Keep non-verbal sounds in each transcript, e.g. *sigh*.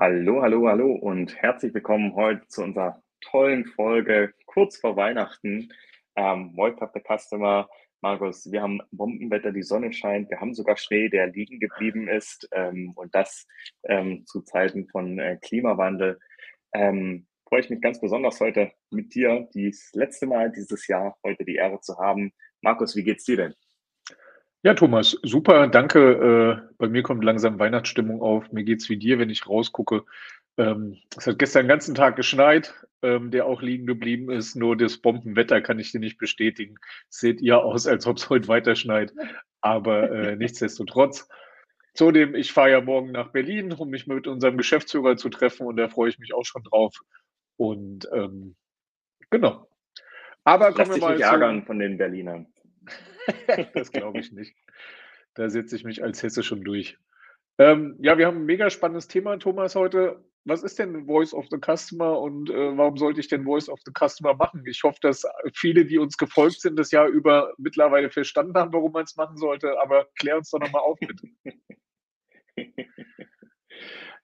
Hallo, hallo, hallo und herzlich willkommen heute zu unserer tollen Folge kurz vor Weihnachten. Ähm, of the Customer. Markus, wir haben Bombenwetter, die Sonne scheint, wir haben sogar Schnee, der liegen geblieben ist ähm, und das ähm, zu Zeiten von äh, Klimawandel. Ähm, freue ich mich ganz besonders heute mit dir, das letzte Mal dieses Jahr heute die Ehre zu haben. Markus, wie geht's dir denn? Ja, Thomas, super, danke. Äh, bei mir kommt langsam Weihnachtsstimmung auf. Mir geht's wie dir, wenn ich rausgucke. Ähm, es hat gestern den ganzen Tag geschneit, ähm, der auch liegen geblieben ist. Nur das Bombenwetter kann ich dir nicht bestätigen. Seht ihr aus, als ob es heute weiter schneit. Aber äh, *laughs* nichtsdestotrotz. Zudem, ich fahre ja morgen nach Berlin, um mich mit unserem Geschäftsführer zu treffen und da freue ich mich auch schon drauf. Und ähm, genau. Aber kommen wir mal. Nicht ärgern von den Berlinern. *laughs* das glaube ich nicht. Da setze ich mich als Hesse schon durch. Ähm, ja, wir haben ein mega spannendes Thema, Thomas, heute. Was ist denn Voice of the Customer und äh, warum sollte ich denn Voice of the Customer machen? Ich hoffe, dass viele, die uns gefolgt sind, das Jahr über mittlerweile verstanden haben, warum man es machen sollte. Aber klär uns doch nochmal auf, bitte. *laughs*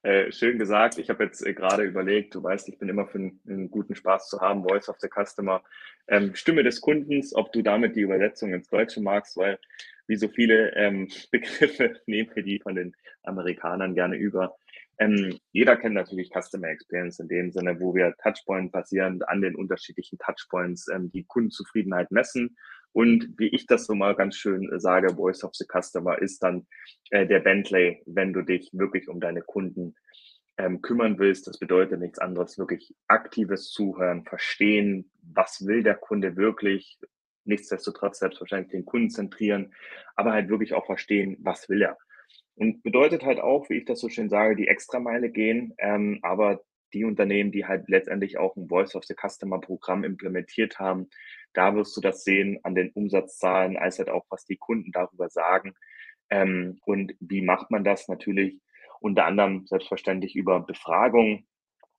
Äh, schön gesagt. Ich habe jetzt äh, gerade überlegt, du weißt, ich bin immer für einen, guten Spaß zu haben, Voice of the Customer, ähm, Stimme des Kundens, ob du damit die Übersetzung ins Deutsche magst, weil wie so viele ähm, *laughs* Begriffe nehmen wir die von den Amerikanern gerne über. Ähm, jeder kennt natürlich Customer Experience in dem Sinne, wo wir Touchpoint basierend an den unterschiedlichen Touchpoints ähm, die Kundenzufriedenheit messen und wie ich das so mal ganz schön äh, sage, Voice of the Customer ist dann äh, der Bentley, wenn du dich wirklich um deine Kunden ähm, kümmern willst. Das bedeutet nichts anderes, wirklich aktives Zuhören, verstehen, was will der Kunde wirklich, nichtsdestotrotz selbstverständlich den Kunden zentrieren, aber halt wirklich auch verstehen, was will er. Und bedeutet halt auch, wie ich das so schön sage, die Extrameile gehen, ähm, aber die Unternehmen, die halt letztendlich auch ein Voice of the Customer Programm implementiert haben, da wirst du das sehen an den Umsatzzahlen, als halt auch, was die Kunden darüber sagen. Ähm, und wie macht man das? Natürlich unter anderem selbstverständlich über Befragung,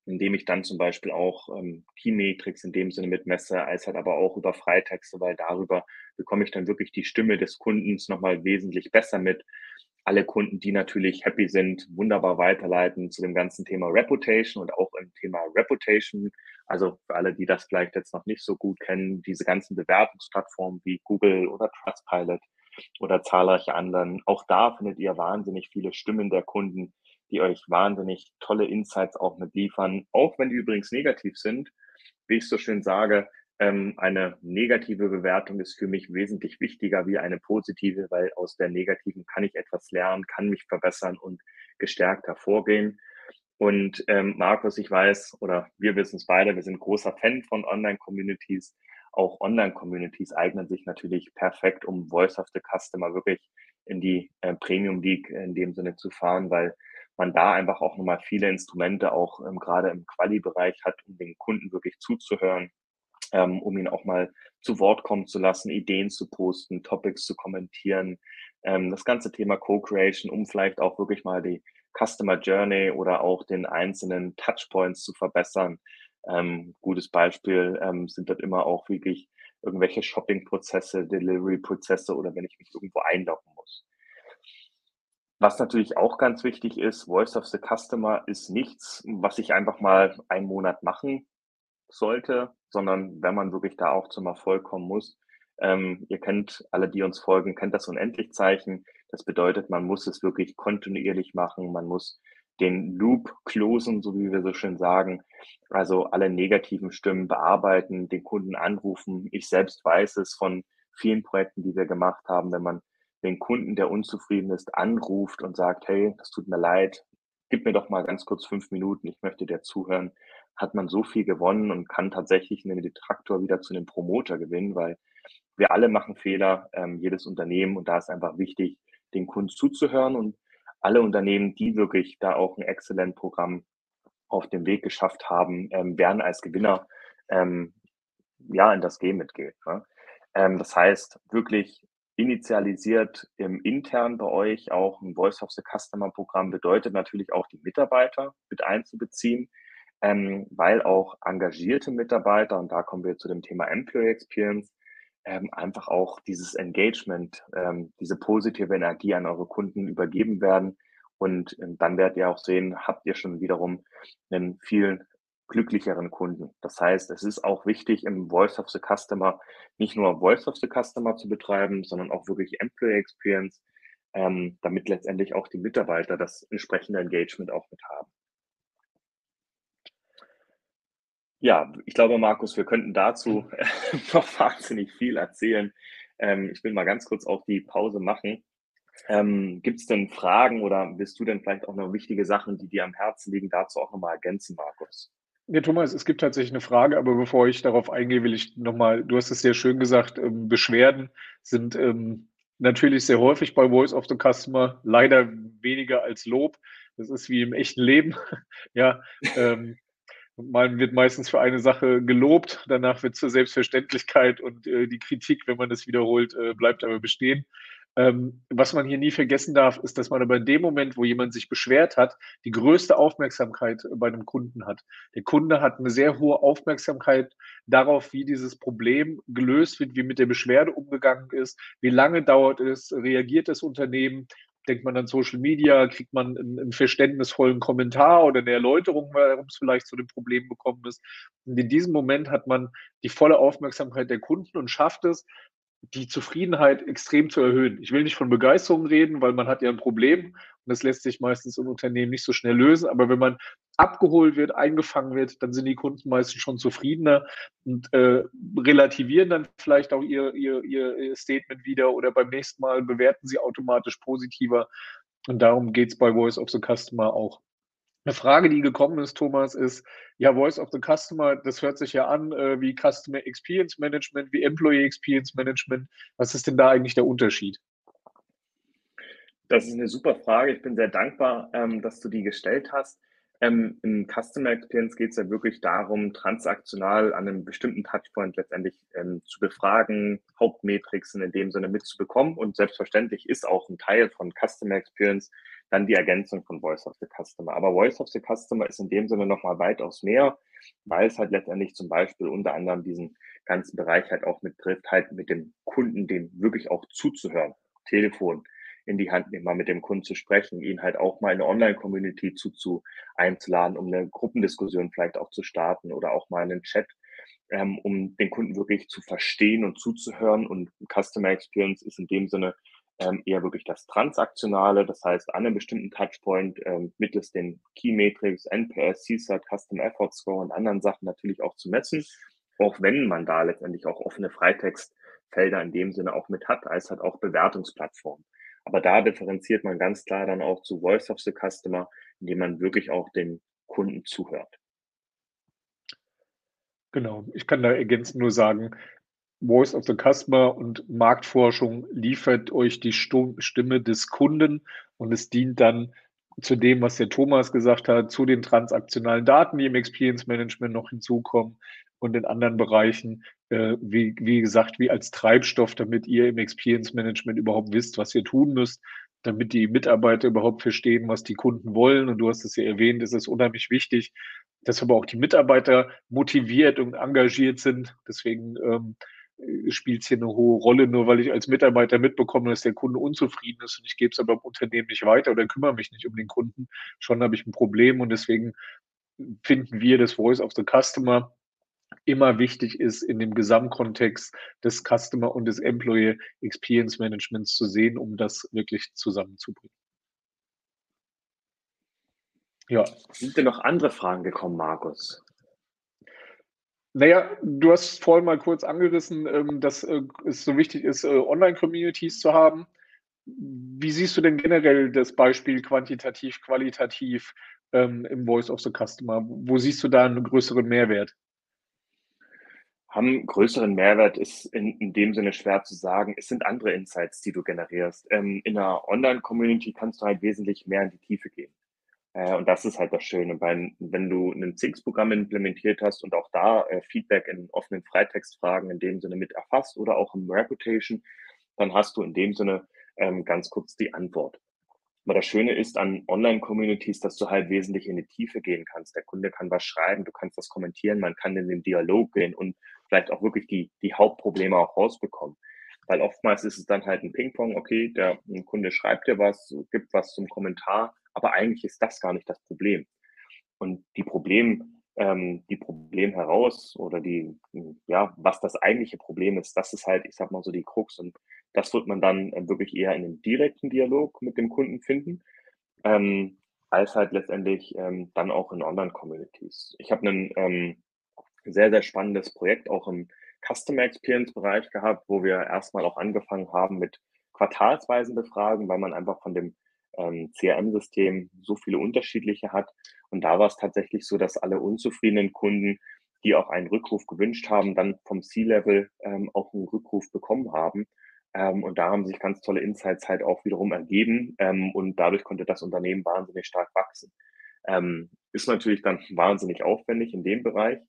indem ich dann zum Beispiel auch ähm, Key-Metrics in dem Sinne mitmesse, als halt aber auch über Freitexte, weil darüber bekomme ich dann wirklich die Stimme des Kundens nochmal wesentlich besser mit alle Kunden, die natürlich happy sind, wunderbar weiterleiten zu dem ganzen Thema Reputation und auch im Thema Reputation. Also für alle, die das vielleicht jetzt noch nicht so gut kennen, diese ganzen Bewertungsplattformen wie Google oder Trustpilot oder zahlreiche anderen. Auch da findet ihr wahnsinnig viele Stimmen der Kunden, die euch wahnsinnig tolle Insights auch mit liefern, auch wenn die übrigens negativ sind. Wie ich so schön sage, eine negative Bewertung ist für mich wesentlich wichtiger wie eine positive, weil aus der negativen kann ich etwas lernen, kann mich verbessern und gestärkt hervorgehen. Und ähm, Markus, ich weiß, oder wir wissen es beide, wir sind großer Fan von Online-Communities. Auch Online-Communities eignen sich natürlich perfekt, um Voice of the Customer wirklich in die äh, Premium League in dem Sinne zu fahren, weil man da einfach auch nochmal viele Instrumente auch ähm, gerade im Quali-Bereich hat, um den Kunden wirklich zuzuhören, ähm, um ihn auch mal zu Wort kommen zu lassen, Ideen zu posten, Topics zu kommentieren, ähm, das ganze Thema Co-Creation, um vielleicht auch wirklich mal die Customer Journey oder auch den einzelnen Touchpoints zu verbessern. Ähm, gutes Beispiel ähm, sind dort immer auch wirklich irgendwelche Shopping-Prozesse, Delivery-Prozesse oder wenn ich mich irgendwo einloggen muss. Was natürlich auch ganz wichtig ist, Voice of the Customer ist nichts, was ich einfach mal einen Monat machen sollte, sondern wenn man wirklich da auch zum Erfolg kommen muss. Ähm, ihr kennt, alle, die uns folgen, kennt das Unendlichzeichen. Das bedeutet, man muss es wirklich kontinuierlich machen. Man muss den Loop closen, so wie wir so schön sagen. Also alle negativen Stimmen bearbeiten, den Kunden anrufen. Ich selbst weiß es von vielen Projekten, die wir gemacht haben, wenn man den Kunden, der unzufrieden ist, anruft und sagt, hey, das tut mir leid, gib mir doch mal ganz kurz fünf Minuten, ich möchte dir zuhören, hat man so viel gewonnen und kann tatsächlich einen Detraktor wieder zu einem Promoter gewinnen, weil wir alle machen Fehler, ähm, jedes Unternehmen und da ist einfach wichtig, den Kunden zuzuhören und alle Unternehmen, die wirklich da auch ein exzellent Programm auf dem Weg geschafft haben, ähm, werden als Gewinner ähm, ja in das Game mitgehen. Ne? Ähm, das heißt, wirklich initialisiert im intern bei euch auch ein Voice of the Customer Programm bedeutet natürlich auch die Mitarbeiter mit einzubeziehen, ähm, weil auch engagierte Mitarbeiter, und da kommen wir zu dem Thema Employee Experience, ähm, einfach auch dieses Engagement, ähm, diese positive Energie an eure Kunden übergeben werden Und ähm, dann werdet ihr auch sehen, habt ihr schon wiederum einen viel glücklicheren Kunden. Das heißt, es ist auch wichtig, im Voice of the Customer nicht nur Voice of the Customer zu betreiben, sondern auch wirklich Employee Experience, ähm, damit letztendlich auch die Mitarbeiter das entsprechende Engagement auch mit haben. Ja, ich glaube, Markus, wir könnten dazu *laughs* noch wahnsinnig viel erzählen. Ähm, ich will mal ganz kurz auch die Pause machen. Ähm, Gibt es denn Fragen oder willst du denn vielleicht auch noch wichtige Sachen, die dir am Herzen liegen, dazu auch nochmal ergänzen, Markus? Ja, Thomas, es gibt tatsächlich eine Frage, aber bevor ich darauf eingehe, will ich nochmal, du hast es sehr schön gesagt, ähm, Beschwerden sind ähm, natürlich sehr häufig bei Voice of the Customer, leider weniger als Lob. Das ist wie im echten Leben. *laughs* ja, ähm, man wird meistens für eine Sache gelobt, danach wird zur Selbstverständlichkeit und äh, die Kritik, wenn man das wiederholt, äh, bleibt aber bestehen. Ähm, was man hier nie vergessen darf, ist, dass man aber in dem Moment, wo jemand sich beschwert hat, die größte Aufmerksamkeit bei einem Kunden hat. Der Kunde hat eine sehr hohe Aufmerksamkeit darauf, wie dieses Problem gelöst wird, wie mit der Beschwerde umgegangen ist, wie lange dauert es, reagiert das Unternehmen, denkt man an Social Media, kriegt man einen, verständnisvollen Kommentar oder eine Erläuterung, warum es vielleicht zu dem Problem gekommen ist. Und in diesem Moment hat man die volle Aufmerksamkeit der Kunden und schafft es, die Zufriedenheit extrem zu erhöhen. Ich will nicht von Begeisterung reden, weil man hat ja ein Problem das lässt sich meistens im Unternehmen nicht so schnell lösen. Aber wenn man abgeholt wird, eingefangen wird, dann sind die Kunden meistens schon zufriedener und äh, relativieren dann vielleicht auch ihr, ihr, ihr Statement wieder oder beim nächsten Mal bewerten sie automatisch positiver. Und darum geht es bei Voice of the Customer auch. Eine Frage, die gekommen ist, Thomas, ist, ja, Voice of the Customer, das hört sich ja an äh, wie Customer Experience Management, wie Employee Experience Management. Was ist denn da eigentlich der Unterschied? Das ist eine super Frage. Ich bin sehr dankbar, ähm, dass du die gestellt hast. Ähm, Im Customer Experience geht es ja wirklich darum, transaktional an einem bestimmten Touchpoint letztendlich ähm, zu befragen, Hauptmetriken in dem Sinne mitzubekommen. Und selbstverständlich ist auch ein Teil von Customer Experience dann die Ergänzung von Voice of the Customer. Aber Voice of the Customer ist in dem Sinne nochmal weitaus mehr, weil es halt letztendlich zum Beispiel unter anderem diesen ganzen Bereich halt auch mit trifft, halt mit dem Kunden, dem wirklich auch zuzuhören, Telefon in die Hand nehmen, mal mit dem Kunden zu sprechen, ihn halt auch mal in eine Online-Community zu, zu einzuladen, um eine Gruppendiskussion vielleicht auch zu starten oder auch mal einen Chat, ähm, um den Kunden wirklich zu verstehen und zuzuhören. Und Customer Experience ist in dem Sinne ähm, eher wirklich das Transaktionale, das heißt an einem bestimmten Touchpoint ähm, mittels den Key Metrics, NPS, CSAT, Custom Effort Score und anderen Sachen natürlich auch zu messen, auch wenn man da letztendlich auch offene Freitextfelder in dem Sinne auch mit hat, als halt auch Bewertungsplattform. Aber da differenziert man ganz klar dann auch zu Voice of the Customer, indem man wirklich auch dem Kunden zuhört. Genau, ich kann da ergänzend nur sagen, Voice of the Customer und Marktforschung liefert euch die Stimme des Kunden und es dient dann zu dem, was der Thomas gesagt hat, zu den transaktionalen Daten, die im Experience Management noch hinzukommen und in anderen Bereichen, äh, wie, wie gesagt, wie als Treibstoff, damit ihr im Experience Management überhaupt wisst, was ihr tun müsst, damit die Mitarbeiter überhaupt verstehen, was die Kunden wollen. Und du hast es ja erwähnt, es ist unheimlich wichtig, dass aber auch die Mitarbeiter motiviert und engagiert sind. Deswegen ähm, spielt es hier eine hohe Rolle, nur weil ich als Mitarbeiter mitbekomme, dass der Kunde unzufrieden ist und ich gebe es aber im Unternehmen nicht weiter oder kümmere mich nicht um den Kunden, schon habe ich ein Problem und deswegen finden wir das Voice of the Customer immer wichtig ist, in dem Gesamtkontext des Customer und des Employee Experience Managements zu sehen, um das wirklich zusammenzubringen. Ja. Sind denn noch andere Fragen gekommen, Markus? Naja, du hast vorhin mal kurz angerissen, ähm, dass äh, es so wichtig ist, äh, Online-Communities zu haben. Wie siehst du denn generell das Beispiel quantitativ, qualitativ ähm, im Voice of the Customer? Wo siehst du da einen größeren Mehrwert? Haben größeren Mehrwert ist in, in dem Sinne schwer zu sagen. Es sind andere Insights, die du generierst. Ähm, in einer Online-Community kannst du halt wesentlich mehr in die Tiefe gehen. Äh, und das ist halt das Schöne, weil wenn du ein ZIX-Programm implementiert hast und auch da äh, Feedback in offenen Freitextfragen in dem Sinne mit erfasst oder auch im Reputation, dann hast du in dem Sinne ähm, ganz kurz die Antwort. Aber das Schöne ist an Online-Communities, dass du halt wesentlich in die Tiefe gehen kannst. Der Kunde kann was schreiben, du kannst was kommentieren, man kann in den Dialog gehen und vielleicht auch wirklich die, die Hauptprobleme auch rausbekommen. Weil oftmals ist es dann halt ein Ping-Pong, okay, der Kunde schreibt dir was, gibt was zum Kommentar aber eigentlich ist das gar nicht das Problem. Und die Problem, ähm, die Problem heraus oder die, ja, was das eigentliche Problem ist, das ist halt, ich sag mal so die Krux und das wird man dann äh, wirklich eher in einem direkten Dialog mit dem Kunden finden, ähm, als halt letztendlich ähm, dann auch in Online-Communities. Ich habe ein ähm, sehr, sehr spannendes Projekt auch im Customer Experience Bereich gehabt, wo wir erstmal auch angefangen haben mit quartalsweisen Befragen, weil man einfach von dem ähm, CRM-System so viele unterschiedliche hat. Und da war es tatsächlich so, dass alle unzufriedenen Kunden, die auch einen Rückruf gewünscht haben, dann vom C-Level ähm, auch einen Rückruf bekommen haben. Ähm, und da haben sich ganz tolle Insights halt auch wiederum ergeben. Ähm, und dadurch konnte das Unternehmen wahnsinnig stark wachsen. Ähm, ist natürlich dann wahnsinnig aufwendig in dem Bereich.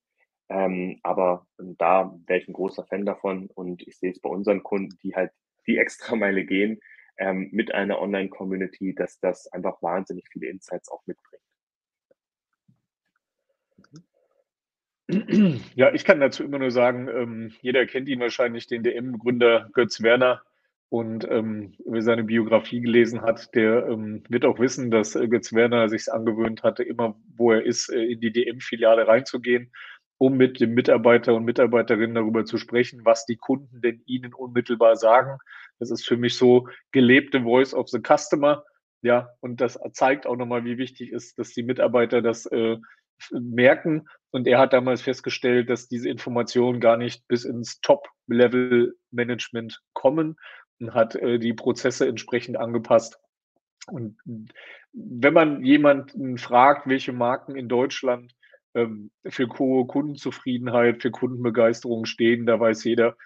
Ähm, aber da wäre ich ein großer Fan davon und ich sehe es bei unseren Kunden, die halt die Extrameile gehen ähm, mit einer Online-Community, dass das einfach wahnsinnig viele Insights auch mitbringt. Ja, ich kann dazu immer nur sagen, ähm, jeder kennt ihn wahrscheinlich, den DM-Gründer Götz Werner. Und ähm, wer seine Biografie gelesen hat, der ähm, wird auch wissen, dass äh, Götz Werner sich angewöhnt hatte, immer wo er ist, äh, in die DM-Filiale reinzugehen um mit dem Mitarbeiter und Mitarbeiterinnen darüber zu sprechen, was die Kunden denn ihnen unmittelbar sagen. Das ist für mich so gelebte Voice of the Customer. Ja, und das zeigt auch nochmal, wie wichtig ist, dass die Mitarbeiter das äh, merken. Und er hat damals festgestellt, dass diese Informationen gar nicht bis ins Top-Level-Management kommen und hat äh, die Prozesse entsprechend angepasst. Und wenn man jemanden fragt, welche Marken in Deutschland für hohe Kundenzufriedenheit, für Kundenbegeisterung stehen. Da weiß jeder,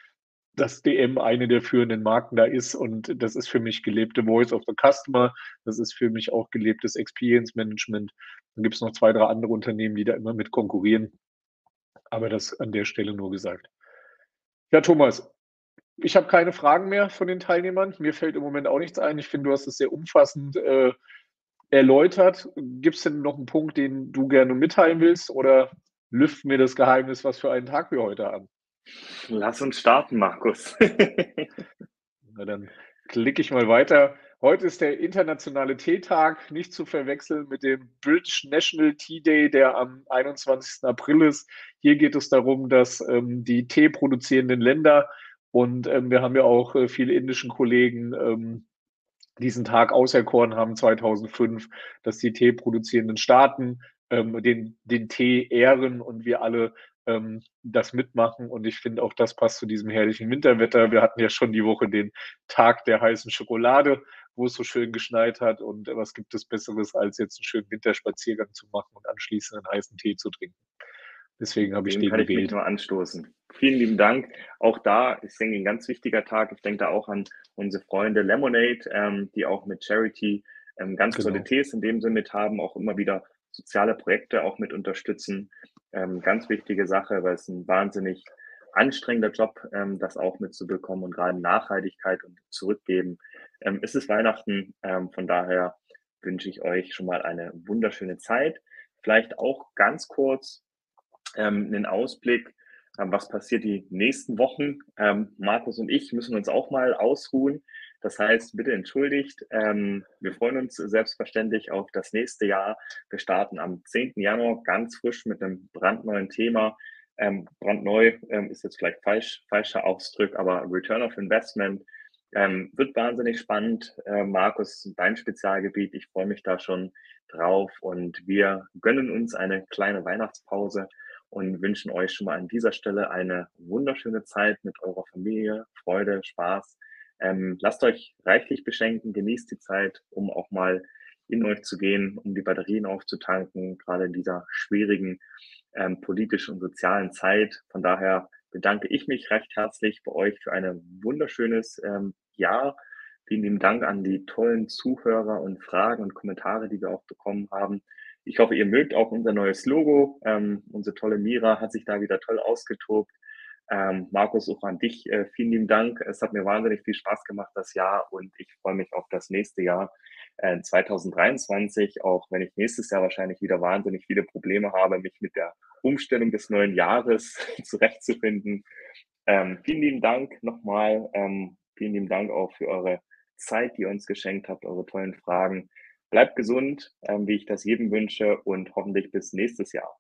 dass DM eine der führenden Marken da ist und das ist für mich gelebte Voice of the Customer. Das ist für mich auch gelebtes Experience Management. Dann gibt es noch zwei, drei andere Unternehmen, die da immer mit konkurrieren. Aber das an der Stelle nur gesagt. Ja, Thomas, ich habe keine Fragen mehr von den Teilnehmern. Mir fällt im Moment auch nichts ein. Ich finde, du hast es sehr umfassend äh, erläutert. Gibt es denn noch einen Punkt, den du gerne mitteilen willst oder lüften mir das Geheimnis, was für einen Tag wir heute haben? Lass uns starten, Markus. *laughs* Na, dann klicke ich mal weiter. Heute ist der internationale Teetag, nicht zu verwechseln mit dem British National Tea Day, der am 21. April ist. Hier geht es darum, dass ähm, die Tee produzierenden Länder und ähm, wir haben ja auch äh, viele indischen Kollegen ähm, diesen Tag auserkoren haben 2005, dass die Tee-produzierenden Staaten ähm, den, den Tee ehren und wir alle ähm, das mitmachen. Und ich finde auch, das passt zu diesem herrlichen Winterwetter. Wir hatten ja schon die Woche den Tag der heißen Schokolade, wo es so schön geschneit hat. Und was gibt es Besseres, als jetzt einen schönen Winterspaziergang zu machen und anschließend einen heißen Tee zu trinken? Deswegen habe ich den, den kann gewählt. ich mich nur anstoßen. Vielen lieben Dank. Auch da ist denke ein ganz wichtiger Tag. Ich denke da auch an unsere Freunde Lemonade, ähm, die auch mit Charity ähm, ganz genau. tolle Tees in dem Sinne mit haben, auch immer wieder soziale Projekte auch mit unterstützen. Ähm, ganz wichtige Sache, weil es ein wahnsinnig anstrengender Job, ähm, das auch mitzubekommen und gerade Nachhaltigkeit und Zurückgeben. Ähm, ist es Weihnachten, ähm, von daher wünsche ich euch schon mal eine wunderschöne Zeit. Vielleicht auch ganz kurz ähm, einen Ausblick, was passiert die nächsten Wochen. Ähm, Markus und ich müssen uns auch mal ausruhen. Das heißt, bitte entschuldigt. Ähm, wir freuen uns selbstverständlich auf das nächste Jahr. Wir starten am 10. Januar ganz frisch mit einem brandneuen Thema. Ähm, brandneu ähm, ist jetzt vielleicht falsch, falscher Ausdruck, aber Return of Investment ähm, wird wahnsinnig spannend. Äh, Markus, dein Spezialgebiet. Ich freue mich da schon drauf und wir gönnen uns eine kleine Weihnachtspause und wünschen euch schon mal an dieser Stelle eine wunderschöne Zeit mit eurer Familie, Freude, Spaß. Ähm, lasst euch reichlich beschenken, genießt die Zeit, um auch mal in euch zu gehen, um die Batterien aufzutanken, gerade in dieser schwierigen ähm, politischen und sozialen Zeit. Von daher bedanke ich mich recht herzlich bei euch für ein wunderschönes ähm, Jahr. Vielen lieben Dank an die tollen Zuhörer und Fragen und Kommentare, die wir auch bekommen haben. Ich hoffe, ihr mögt auch unser neues Logo. Ähm, unsere tolle Mira hat sich da wieder toll ausgetobt. Ähm, Markus, auch an dich äh, vielen lieben Dank. Es hat mir wahnsinnig viel Spaß gemacht das Jahr und ich freue mich auf das nächste Jahr äh, 2023, auch wenn ich nächstes Jahr wahrscheinlich wieder wahnsinnig viele Probleme habe, mich mit der Umstellung des neuen Jahres *laughs* zurechtzufinden. Ähm, vielen lieben Dank nochmal. Ähm, vielen lieben Dank auch für eure Zeit, die ihr uns geschenkt habt, eure tollen Fragen. Bleibt gesund, ähm, wie ich das jedem wünsche und hoffentlich bis nächstes Jahr.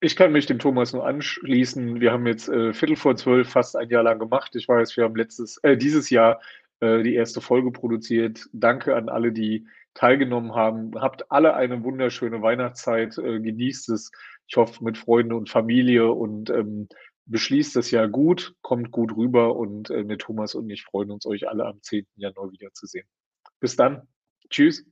Ich kann mich dem Thomas nur anschließen. Wir haben jetzt äh, Viertel vor zwölf fast ein Jahr lang gemacht. Ich weiß, wir haben letztes, äh, dieses Jahr äh, die erste Folge produziert. Danke an alle, die teilgenommen haben. Habt alle eine wunderschöne Weihnachtszeit. Äh, genießt es. Ich hoffe mit Freunden und Familie und ähm, beschließt das Jahr gut, kommt gut rüber und äh, mit Thomas und ich freuen uns, euch alle am 10. Januar wiederzusehen. Bis dann. Tschüss.